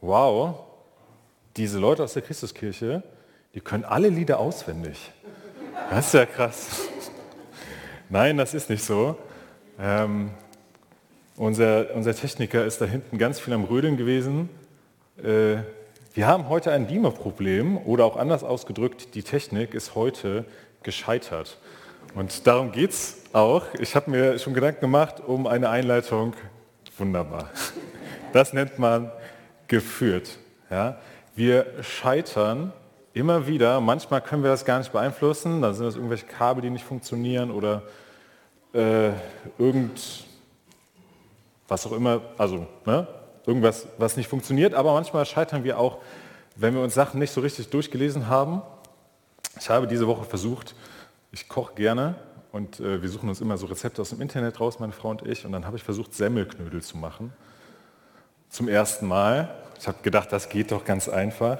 wow, diese Leute aus der Christuskirche, die können alle Lieder auswendig. Das ist ja krass. Nein, das ist nicht so. Ähm, unser, unser Techniker ist da hinten ganz viel am Rödeln gewesen. Äh, wir haben heute ein Beamer-Problem oder auch anders ausgedrückt, die Technik ist heute gescheitert. Und darum geht es auch. Ich habe mir schon Gedanken gemacht um eine Einleitung. Wunderbar. Das nennt man geführt. Ja? Wir scheitern immer wieder. Manchmal können wir das gar nicht beeinflussen. Dann sind das irgendwelche Kabel, die nicht funktionieren oder äh, irgend was auch immer, also ne? irgendwas, was nicht funktioniert. Aber manchmal scheitern wir auch, wenn wir uns Sachen nicht so richtig durchgelesen haben. Ich habe diese Woche versucht, ich koche gerne und äh, wir suchen uns immer so Rezepte aus dem Internet raus, meine Frau und ich. Und dann habe ich versucht, Semmelknödel zu machen. Zum ersten Mal. Ich habe gedacht, das geht doch ganz einfach.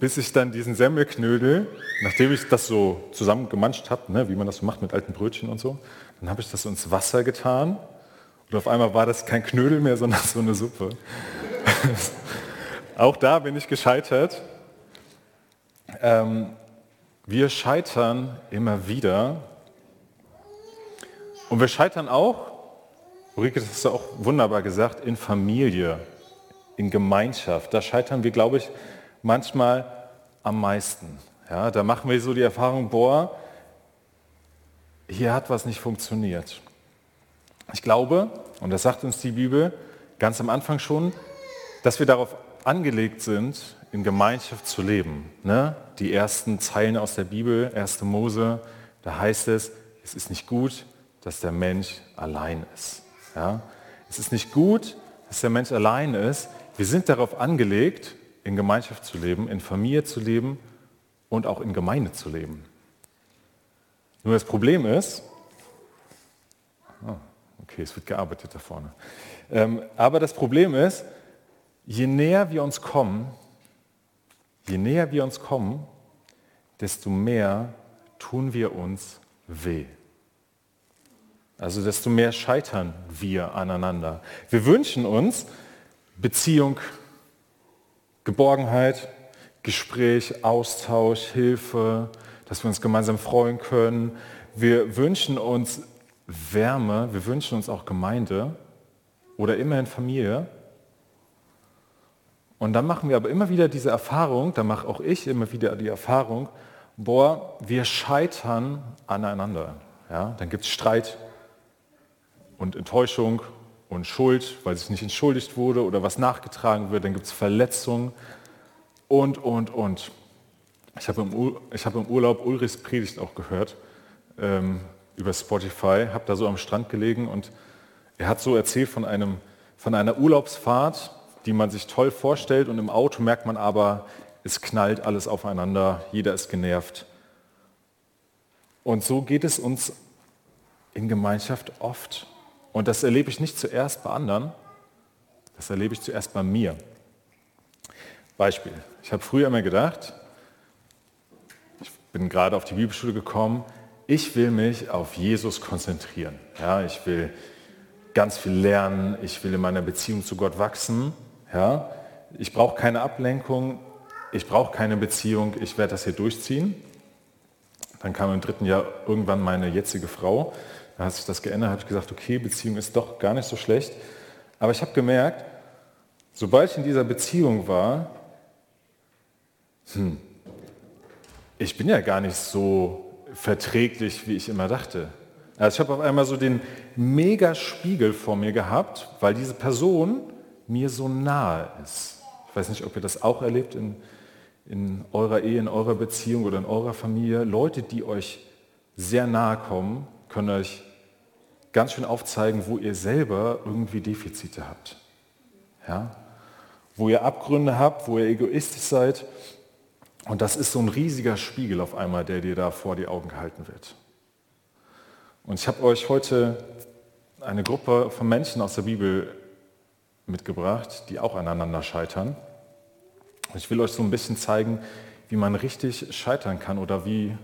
Bis ich dann diesen Semmelknödel, nachdem ich das so zusammengemanscht habe, ne, wie man das so macht mit alten Brötchen und so, dann habe ich das so ins Wasser getan. Und auf einmal war das kein Knödel mehr, sondern so eine Suppe. Auch da bin ich gescheitert. Ähm, wir scheitern immer wieder. Und wir scheitern auch, Ulrike, das hast du auch wunderbar gesagt, in Familie, in Gemeinschaft. Da scheitern wir, glaube ich, manchmal am meisten. Ja, da machen wir so die Erfahrung, boah, hier hat was nicht funktioniert. Ich glaube, und das sagt uns die Bibel ganz am Anfang schon, dass wir darauf angelegt sind, in Gemeinschaft zu leben. Ne? Die ersten Zeilen aus der Bibel, 1. Mose, da heißt es, es ist nicht gut, dass der Mensch allein ist. Ja? Es ist nicht gut, dass der Mensch allein ist. Wir sind darauf angelegt, in Gemeinschaft zu leben, in Familie zu leben und auch in Gemeinde zu leben. Nur das Problem ist, oh, okay, es wird gearbeitet da vorne, ähm, aber das Problem ist, je näher wir uns kommen, je näher wir uns kommen, desto mehr tun wir uns weh. Also desto mehr scheitern wir aneinander. Wir wünschen uns Beziehung, Geborgenheit, Gespräch, Austausch, Hilfe, dass wir uns gemeinsam freuen können. Wir wünschen uns Wärme, wir wünschen uns auch Gemeinde oder immerhin Familie. Und dann machen wir aber immer wieder diese Erfahrung, da mache auch ich immer wieder die Erfahrung, boah, wir scheitern aneinander. Ja, dann gibt es Streit und Enttäuschung und Schuld, weil sich nicht entschuldigt wurde oder was nachgetragen wird. Dann gibt es Verletzungen und, und, und. Ich habe im, hab im Urlaub Ulrichs Predigt auch gehört ähm, über Spotify, habe da so am Strand gelegen und er hat so erzählt von, einem, von einer Urlaubsfahrt, die man sich toll vorstellt und im Auto merkt man aber, es knallt alles aufeinander, jeder ist genervt. Und so geht es uns in Gemeinschaft oft. Und das erlebe ich nicht zuerst bei anderen, das erlebe ich zuerst bei mir. Beispiel. Ich habe früher immer gedacht, ich bin gerade auf die Bibelschule gekommen, ich will mich auf Jesus konzentrieren. Ja, ich will ganz viel lernen, ich will in meiner Beziehung zu Gott wachsen ja? Ich brauche keine Ablenkung, ich brauche keine Beziehung, ich werde das hier durchziehen. Dann kam im dritten Jahr irgendwann meine jetzige Frau. Da hat sich das geändert, habe ich gesagt, okay, Beziehung ist doch gar nicht so schlecht. Aber ich habe gemerkt, sobald ich in dieser Beziehung war, hm, ich bin ja gar nicht so verträglich, wie ich immer dachte. Also ich habe auf einmal so den Megaspiegel vor mir gehabt, weil diese Person mir so nahe ist. Ich weiß nicht, ob ihr das auch erlebt in, in eurer Ehe, in eurer Beziehung oder in eurer Familie. Leute, die euch sehr nahe kommen, können euch ganz schön aufzeigen, wo ihr selber irgendwie Defizite habt. Ja? Wo ihr Abgründe habt, wo ihr egoistisch seid. Und das ist so ein riesiger Spiegel auf einmal, der dir da vor die Augen gehalten wird. Und ich habe euch heute eine Gruppe von Menschen aus der Bibel mitgebracht, die auch aneinander scheitern. Ich will euch so ein bisschen zeigen, wie man richtig scheitern kann oder wie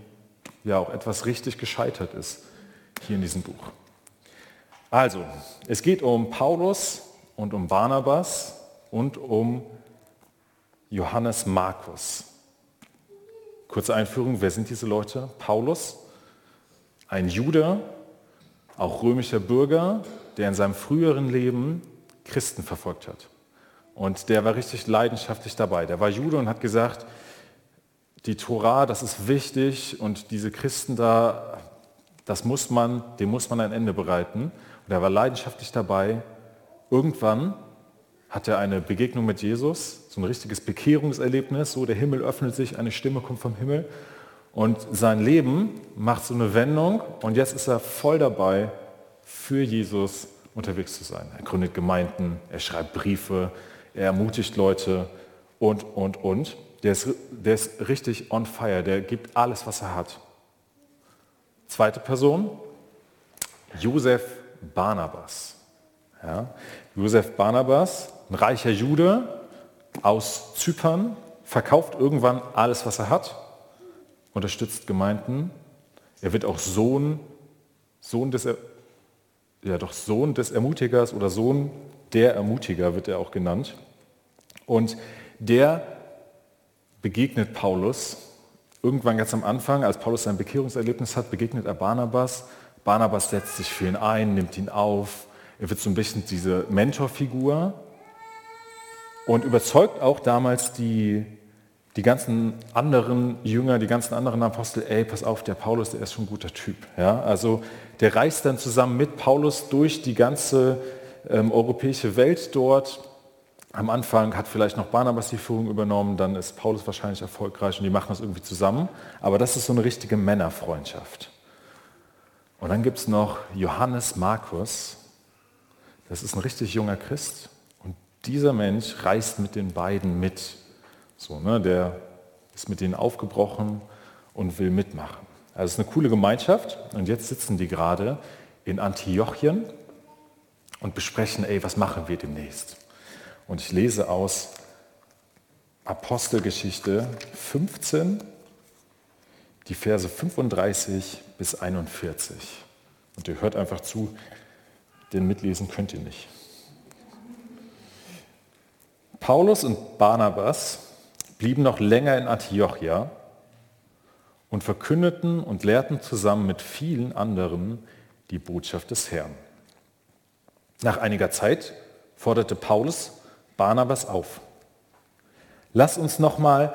ja auch etwas richtig gescheitert ist hier in diesem Buch. Also, es geht um Paulus und um Barnabas und um Johannes Markus. Kurze Einführung, wer sind diese Leute? Paulus, ein Jude, auch römischer Bürger, der in seinem früheren Leben Christen verfolgt hat. Und der war richtig leidenschaftlich dabei. Der war Jude und hat gesagt, die Tora, das ist wichtig und diese Christen da, das muss man, dem muss man ein Ende bereiten. Und er war leidenschaftlich dabei. Irgendwann hat er eine Begegnung mit Jesus, so ein richtiges Bekehrungserlebnis, so der Himmel öffnet sich, eine Stimme kommt vom Himmel und sein Leben macht so eine Wendung und jetzt ist er voll dabei, für Jesus unterwegs zu sein. Er gründet Gemeinden, er schreibt Briefe, er ermutigt Leute und, und, und. Der ist, der ist richtig on fire, der gibt alles, was er hat. Zweite Person, Josef Barnabas. Ja, Josef Barnabas, ein reicher Jude aus Zypern, verkauft irgendwann alles, was er hat, unterstützt Gemeinden. Er wird auch Sohn, Sohn des, ja doch Sohn des Ermutigers oder Sohn der Ermutiger wird er auch genannt. Und der begegnet Paulus. Irgendwann ganz am Anfang, als Paulus sein Bekehrungserlebnis hat, begegnet er Barnabas. Barnabas setzt sich für ihn ein, nimmt ihn auf. Er wird so ein bisschen diese Mentorfigur und überzeugt auch damals die, die ganzen anderen Jünger, die ganzen anderen Apostel, ey, pass auf, der Paulus, der ist schon ein guter Typ. Ja? Also der reist dann zusammen mit Paulus durch die ganze ähm, europäische Welt dort am Anfang hat vielleicht noch Barnabas die Führung übernommen, dann ist Paulus wahrscheinlich erfolgreich und die machen das irgendwie zusammen. Aber das ist so eine richtige Männerfreundschaft. Und dann gibt es noch Johannes Markus. Das ist ein richtig junger Christ. Und dieser Mensch reist mit den beiden mit. So, ne, der ist mit denen aufgebrochen und will mitmachen. Also es ist eine coole Gemeinschaft. Und jetzt sitzen die gerade in Antiochien und besprechen, ey, was machen wir demnächst? Und ich lese aus Apostelgeschichte 15, die Verse 35 bis 41. Und ihr hört einfach zu, denn mitlesen könnt ihr nicht. Paulus und Barnabas blieben noch länger in Antiochia und verkündeten und lehrten zusammen mit vielen anderen die Botschaft des Herrn. Nach einiger Zeit forderte Paulus Barnabas auf. Lass uns nochmal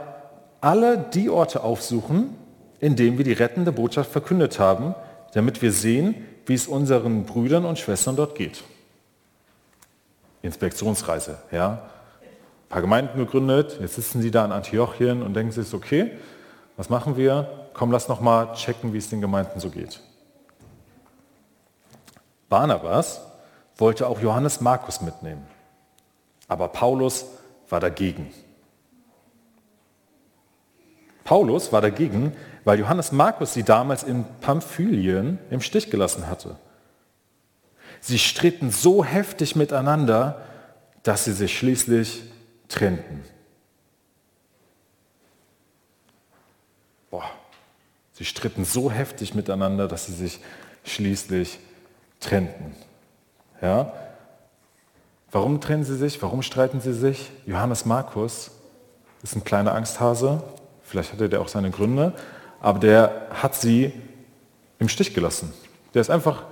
alle die Orte aufsuchen, in denen wir die rettende Botschaft verkündet haben, damit wir sehen, wie es unseren Brüdern und Schwestern dort geht. Inspektionsreise, ja. Ein paar Gemeinden gegründet, jetzt sitzen sie da in Antiochien und denken sich, okay, was machen wir? Komm, lass noch mal checken, wie es den Gemeinden so geht. Barnabas wollte auch Johannes Markus mitnehmen. Aber Paulus war dagegen. Paulus war dagegen, weil Johannes Markus sie damals in Pamphylien im Stich gelassen hatte. Sie stritten so heftig miteinander, dass sie sich schließlich trennten. Boah, sie stritten so heftig miteinander, dass sie sich schließlich trennten. Ja? Warum trennen sie sich? Warum streiten sie sich? Johannes Markus ist ein kleiner Angsthase, vielleicht hatte der auch seine Gründe, aber der hat sie im Stich gelassen. Der ist einfach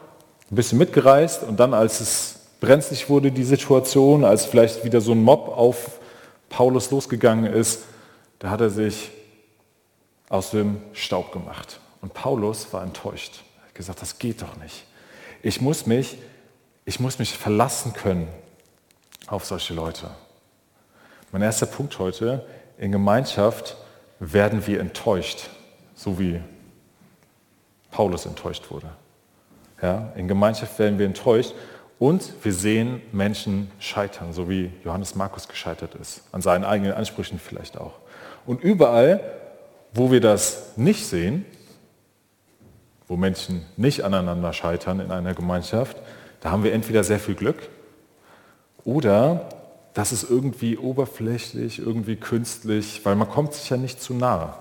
ein bisschen mitgereist und dann, als es brenzlig wurde, die Situation, als vielleicht wieder so ein Mob auf Paulus losgegangen ist, da hat er sich aus dem Staub gemacht. Und Paulus war enttäuscht. Er hat gesagt, das geht doch nicht. Ich muss mich, ich muss mich verlassen können auf solche Leute. Mein erster Punkt heute, in Gemeinschaft werden wir enttäuscht, so wie Paulus enttäuscht wurde. Ja, in Gemeinschaft werden wir enttäuscht und wir sehen Menschen scheitern, so wie Johannes Markus gescheitert ist, an seinen eigenen Ansprüchen vielleicht auch. Und überall, wo wir das nicht sehen, wo Menschen nicht aneinander scheitern in einer Gemeinschaft, da haben wir entweder sehr viel Glück oder das ist irgendwie oberflächlich, irgendwie künstlich, weil man kommt sich ja nicht zu nahe.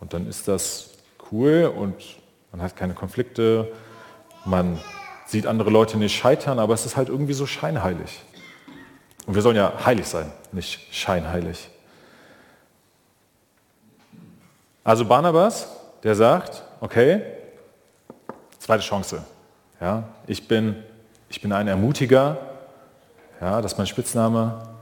Und dann ist das cool und man hat keine Konflikte, man sieht andere Leute nicht scheitern, aber es ist halt irgendwie so scheinheilig. Und wir sollen ja heilig sein, nicht scheinheilig. Also Barnabas, der sagt, okay, zweite Chance. Ja, ich, bin, ich bin ein Ermutiger, ja, das ist mein Spitzname.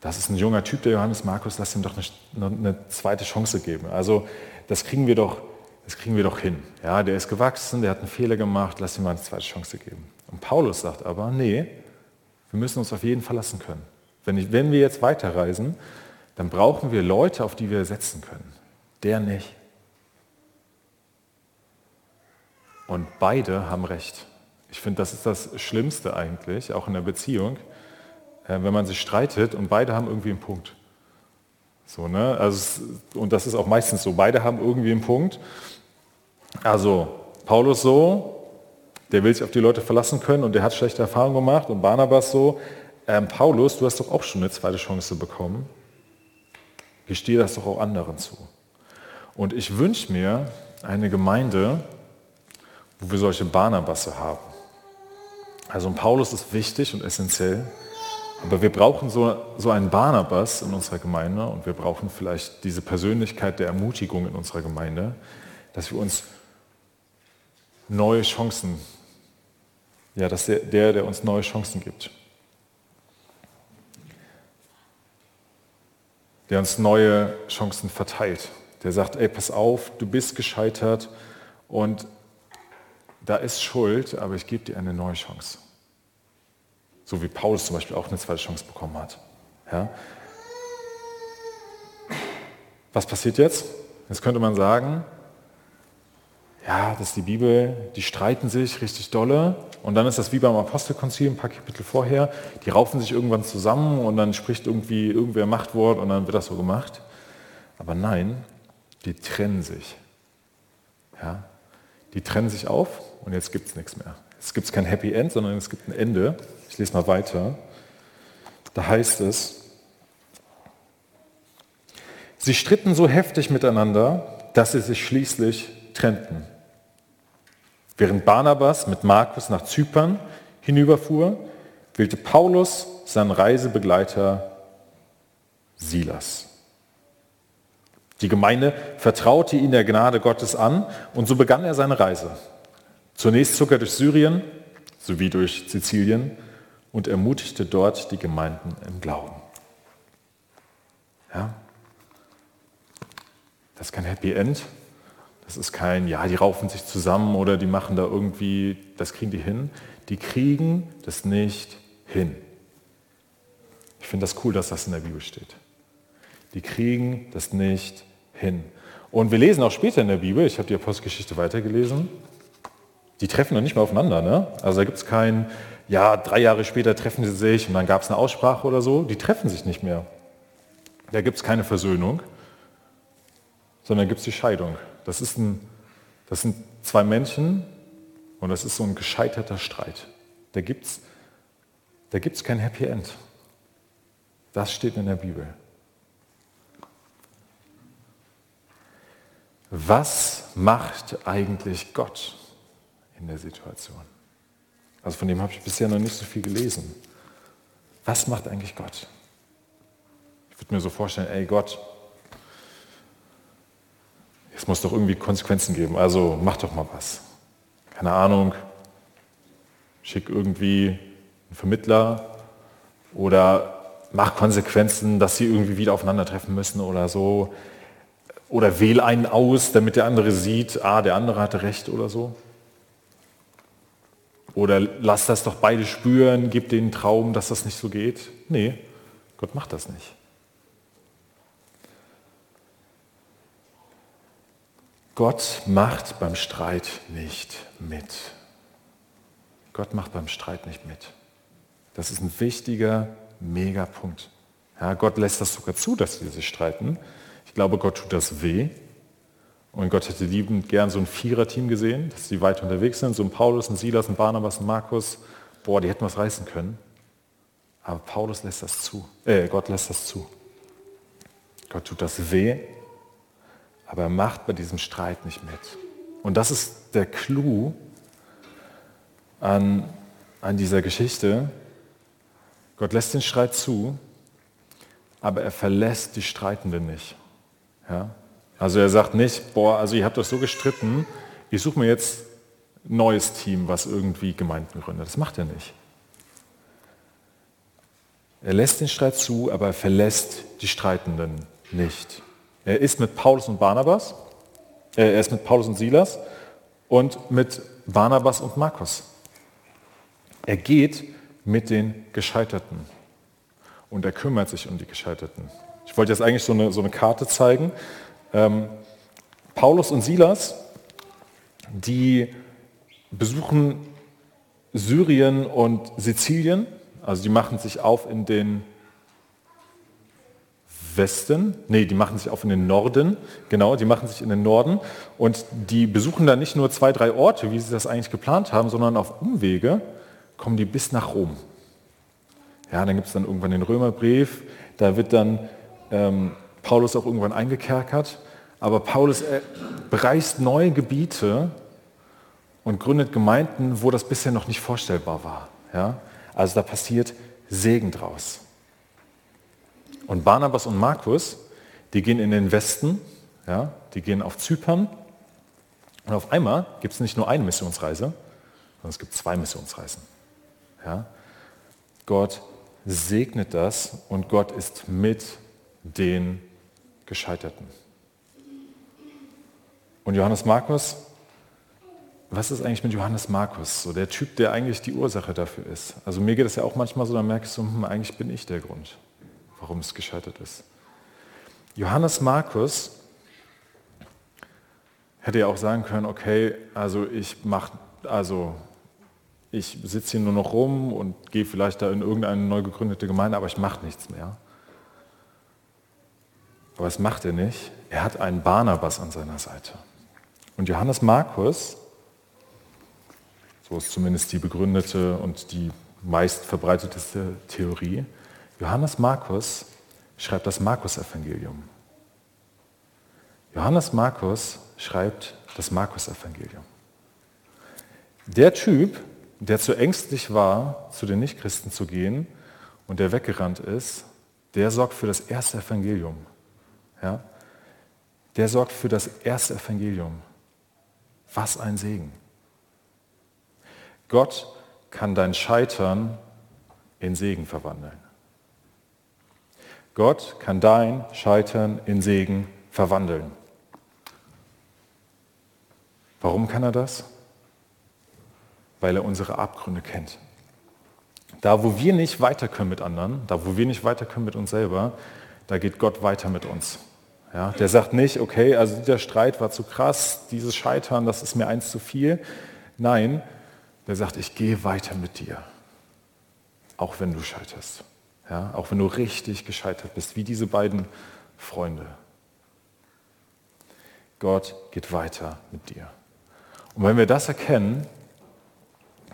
Das ist ein junger Typ, der Johannes Markus, lass ihm doch eine, eine zweite Chance geben. Also das kriegen wir doch, das kriegen wir doch hin. Ja, der ist gewachsen, der hat einen Fehler gemacht, lass ihm mal eine zweite Chance geben. Und Paulus sagt aber, nee, wir müssen uns auf jeden verlassen können. Wenn, ich, wenn wir jetzt weiterreisen, dann brauchen wir Leute, auf die wir setzen können. Der nicht. Und beide haben recht. Ich finde, das ist das Schlimmste eigentlich, auch in der Beziehung, äh, wenn man sich streitet und beide haben irgendwie einen Punkt. So, ne? also, und das ist auch meistens so, beide haben irgendwie einen Punkt. Also Paulus so, der will sich auf die Leute verlassen können und der hat schlechte Erfahrungen gemacht und Barnabas so, ähm, Paulus, du hast doch auch schon eine zweite Chance bekommen. Gestehe das doch auch anderen zu. Und ich wünsche mir eine Gemeinde, wo wir solche Barnabasse haben. Also ein Paulus ist wichtig und essentiell, aber wir brauchen so, so einen Barnabas in unserer Gemeinde und wir brauchen vielleicht diese Persönlichkeit der Ermutigung in unserer Gemeinde, dass wir uns neue Chancen, ja, dass der, der, der uns neue Chancen gibt. Der uns neue Chancen verteilt. Der sagt, ey, pass auf, du bist gescheitert und da ist Schuld, aber ich gebe dir eine neue Chance. So wie Paulus zum Beispiel auch eine zweite Chance bekommen hat. Ja? Was passiert jetzt? Jetzt könnte man sagen, ja, das ist die Bibel, die streiten sich richtig dolle und dann ist das wie beim Apostelkonzil ein paar Kapitel vorher, die raufen sich irgendwann zusammen und dann spricht irgendwie irgendwer Machtwort und dann wird das so gemacht. Aber nein, die trennen sich. Ja, die trennen sich auf und jetzt gibt es nichts mehr. Jetzt gibt es kein Happy End, sondern es gibt ein Ende. Ich lese mal weiter. Da heißt es, sie stritten so heftig miteinander, dass sie sich schließlich trennten. Während Barnabas mit Markus nach Zypern hinüberfuhr, wählte Paulus seinen Reisebegleiter Silas. Die Gemeinde vertraute ihn der Gnade Gottes an und so begann er seine Reise. Zunächst zog er durch Syrien sowie durch Sizilien und ermutigte dort die Gemeinden im Glauben. Ja? Das ist kein Happy End. Das ist kein, ja, die raufen sich zusammen oder die machen da irgendwie, das kriegen die hin. Die kriegen das nicht hin. Ich finde das cool, dass das in der Bibel steht. Die kriegen das nicht hin. Und wir lesen auch später in der Bibel, ich habe die Apostelgeschichte weitergelesen, die treffen noch nicht mal aufeinander. Ne? Also da gibt es kein, ja, drei Jahre später treffen sie sich und dann gab es eine Aussprache oder so. Die treffen sich nicht mehr. Da gibt es keine Versöhnung, sondern gibt es die Scheidung. Das, ist ein, das sind zwei Menschen und das ist so ein gescheiterter Streit. Da gibt es da gibt's kein Happy End. Das steht in der Bibel. Was macht eigentlich Gott? in der Situation. Also von dem habe ich bisher noch nicht so viel gelesen. Was macht eigentlich Gott? Ich würde mir so vorstellen, ey Gott, es muss doch irgendwie Konsequenzen geben. Also mach doch mal was. Keine Ahnung, schick irgendwie einen Vermittler oder mach Konsequenzen, dass sie irgendwie wieder aufeinandertreffen müssen oder so. Oder wähl einen aus, damit der andere sieht, ah, der andere hatte recht oder so. Oder lass das doch beide spüren, gib den Traum, dass das nicht so geht. Nee, Gott macht das nicht. Gott macht beim Streit nicht mit. Gott macht beim Streit nicht mit. Das ist ein wichtiger Megapunkt. Ja, Gott lässt das sogar zu, dass wir sich streiten. Ich glaube, Gott tut das weh. Und Gott hätte liebend gern so ein Viererteam gesehen, dass die weit unterwegs sind, so ein Paulus, ein Silas, ein Barnabas, ein Markus. Boah, die hätten was reißen können. Aber Paulus lässt das zu. Äh, Gott lässt das zu. Gott tut das weh, aber er macht bei diesem Streit nicht mit. Und das ist der Clou an, an dieser Geschichte. Gott lässt den Streit zu, aber er verlässt die Streitenden nicht. Ja? Also er sagt nicht, boah, also ihr habt euch so gestritten, ich suche mir jetzt ein neues Team, was irgendwie Gemeinden gründet. Das macht er nicht. Er lässt den Streit zu, aber er verlässt die Streitenden nicht. Er ist mit Paulus und Barnabas, äh, er ist mit Paulus und Silas und mit Barnabas und Markus. Er geht mit den Gescheiterten und er kümmert sich um die Gescheiterten. Ich wollte jetzt eigentlich so eine, so eine Karte zeigen. Ähm, Paulus und Silas, die besuchen Syrien und Sizilien. Also die machen sich auf in den Westen, nee, die machen sich auf in den Norden, genau, die machen sich in den Norden. Und die besuchen da nicht nur zwei, drei Orte, wie sie das eigentlich geplant haben, sondern auf Umwege kommen die bis nach Rom. Ja, dann gibt es dann irgendwann den Römerbrief, da wird dann ähm, Paulus auch irgendwann eingekerkert, aber Paulus äh, bereist neue Gebiete und gründet Gemeinden, wo das bisher noch nicht vorstellbar war. Ja? Also da passiert Segen draus. Und Barnabas und Markus, die gehen in den Westen, ja, die gehen auf Zypern. Und auf einmal gibt es nicht nur eine Missionsreise, sondern es gibt zwei Missionsreisen. Ja. Gott segnet das und Gott ist mit den Gescheiterten. Und Johannes Markus was ist eigentlich mit Johannes Markus, so der Typ, der eigentlich die Ursache dafür ist? Also mir geht es ja auch manchmal so, dann merke ich so, hm, eigentlich bin ich der Grund, warum es gescheitert ist. Johannes Markus hätte ja auch sagen können, okay, also ich mache, also ich sitze hier nur noch rum und gehe vielleicht da in irgendeine neu gegründete Gemeinde, aber ich mache nichts mehr. Aber das macht er nicht. Er hat einen Barnabas an seiner Seite. Und Johannes Markus so ist zumindest die begründete und die meist verbreiteteste Theorie. Johannes Markus schreibt das Markus-Evangelium. Johannes Markus schreibt das Markus-Evangelium. Der Typ, der zu ängstlich war, zu den Nichtchristen zu gehen und der weggerannt ist, der sorgt für das erste Evangelium. Ja? Der sorgt für das erste Evangelium. Was ein Segen. Gott kann dein Scheitern in Segen verwandeln. Gott kann dein Scheitern in Segen verwandeln. Warum kann er das? Weil er unsere Abgründe kennt. Da, wo wir nicht weiter können mit anderen, da, wo wir nicht weiter können mit uns selber, da geht Gott weiter mit uns. Ja, der sagt nicht, okay, also dieser Streit war zu krass, dieses Scheitern, das ist mir eins zu viel. Nein, der sagt, ich gehe weiter mit dir, auch wenn du scheiterst. Ja, auch wenn du richtig gescheitert bist, wie diese beiden Freunde. Gott geht weiter mit dir. Und wenn wir das erkennen,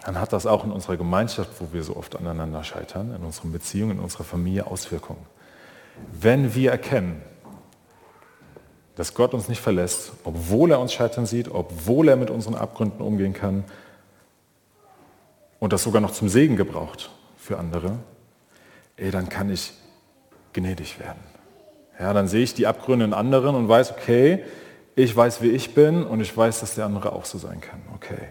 dann hat das auch in unserer Gemeinschaft, wo wir so oft aneinander scheitern, in unseren Beziehungen, in unserer Familie Auswirkungen. Wenn wir erkennen, dass Gott uns nicht verlässt, obwohl er uns scheitern sieht, obwohl er mit unseren Abgründen umgehen kann, und das sogar noch zum Segen gebraucht für andere, ey, dann kann ich gnädig werden. Ja, dann sehe ich die Abgründe in anderen und weiß, okay, ich weiß, wie ich bin und ich weiß, dass der andere auch so sein kann. Okay.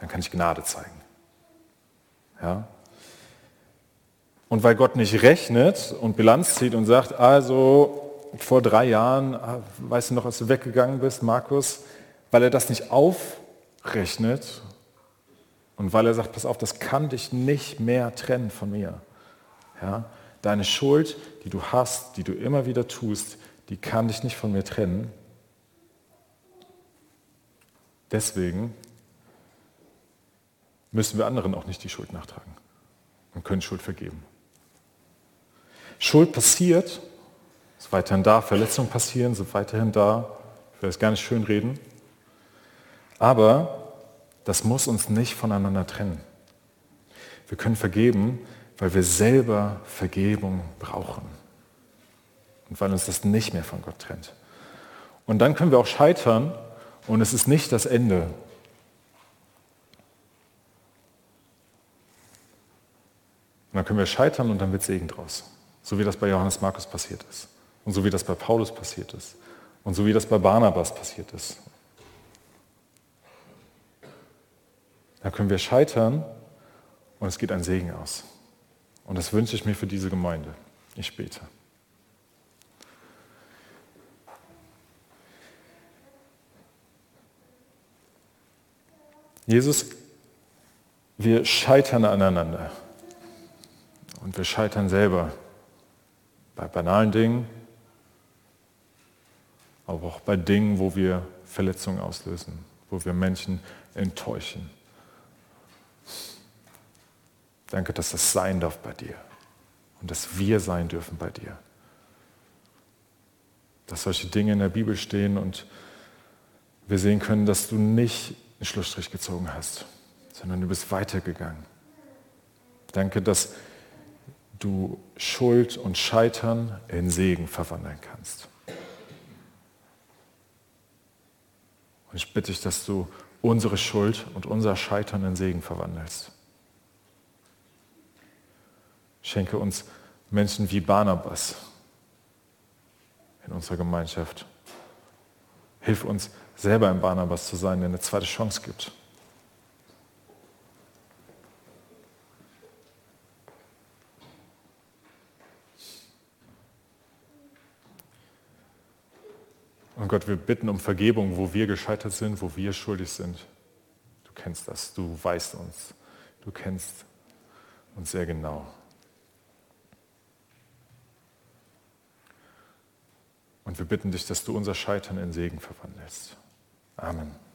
Dann kann ich Gnade zeigen. Ja? Und weil Gott nicht rechnet und Bilanz zieht und sagt, also vor drei Jahren, ah, weißt du noch, als du weggegangen bist, Markus, weil er das nicht aufrechnet und weil er sagt, pass auf, das kann dich nicht mehr trennen von mir. Ja? Deine Schuld, die du hast, die du immer wieder tust, die kann dich nicht von mir trennen. Deswegen müssen wir anderen auch nicht die Schuld nachtragen und können Schuld vergeben. Schuld passiert, ist weiterhin da, Verletzungen passieren, sind weiterhin da. Ich will das gar nicht schön reden. Aber das muss uns nicht voneinander trennen. Wir können vergeben, weil wir selber Vergebung brauchen. Und weil uns das nicht mehr von Gott trennt. Und dann können wir auch scheitern und es ist nicht das Ende. Und dann können wir scheitern und dann wird Segen draus. So wie das bei Johannes Markus passiert ist. Und so wie das bei Paulus passiert ist. Und so wie das bei Barnabas passiert ist. Da können wir scheitern und es geht ein Segen aus. Und das wünsche ich mir für diese Gemeinde. Ich bete. Jesus, wir scheitern aneinander. Und wir scheitern selber bei banalen Dingen, aber auch bei Dingen, wo wir Verletzungen auslösen, wo wir Menschen enttäuschen. Danke, dass das sein darf bei dir und dass wir sein dürfen bei dir. Dass solche Dinge in der Bibel stehen und wir sehen können, dass du nicht einen Schlussstrich gezogen hast, sondern du bist weitergegangen. Danke, dass du Schuld und Scheitern in Segen verwandeln kannst. Und ich bitte dich, dass du unsere Schuld und unser Scheitern in Segen verwandelst. Schenke uns Menschen wie Barnabas in unserer Gemeinschaft. Hilf uns, selber ein Barnabas zu sein, der eine zweite Chance gibt. Und Gott, wir bitten um Vergebung, wo wir gescheitert sind, wo wir schuldig sind. Du kennst das, du weißt uns, du kennst uns sehr genau. Und wir bitten dich, dass du unser Scheitern in Segen verwandelst. Amen.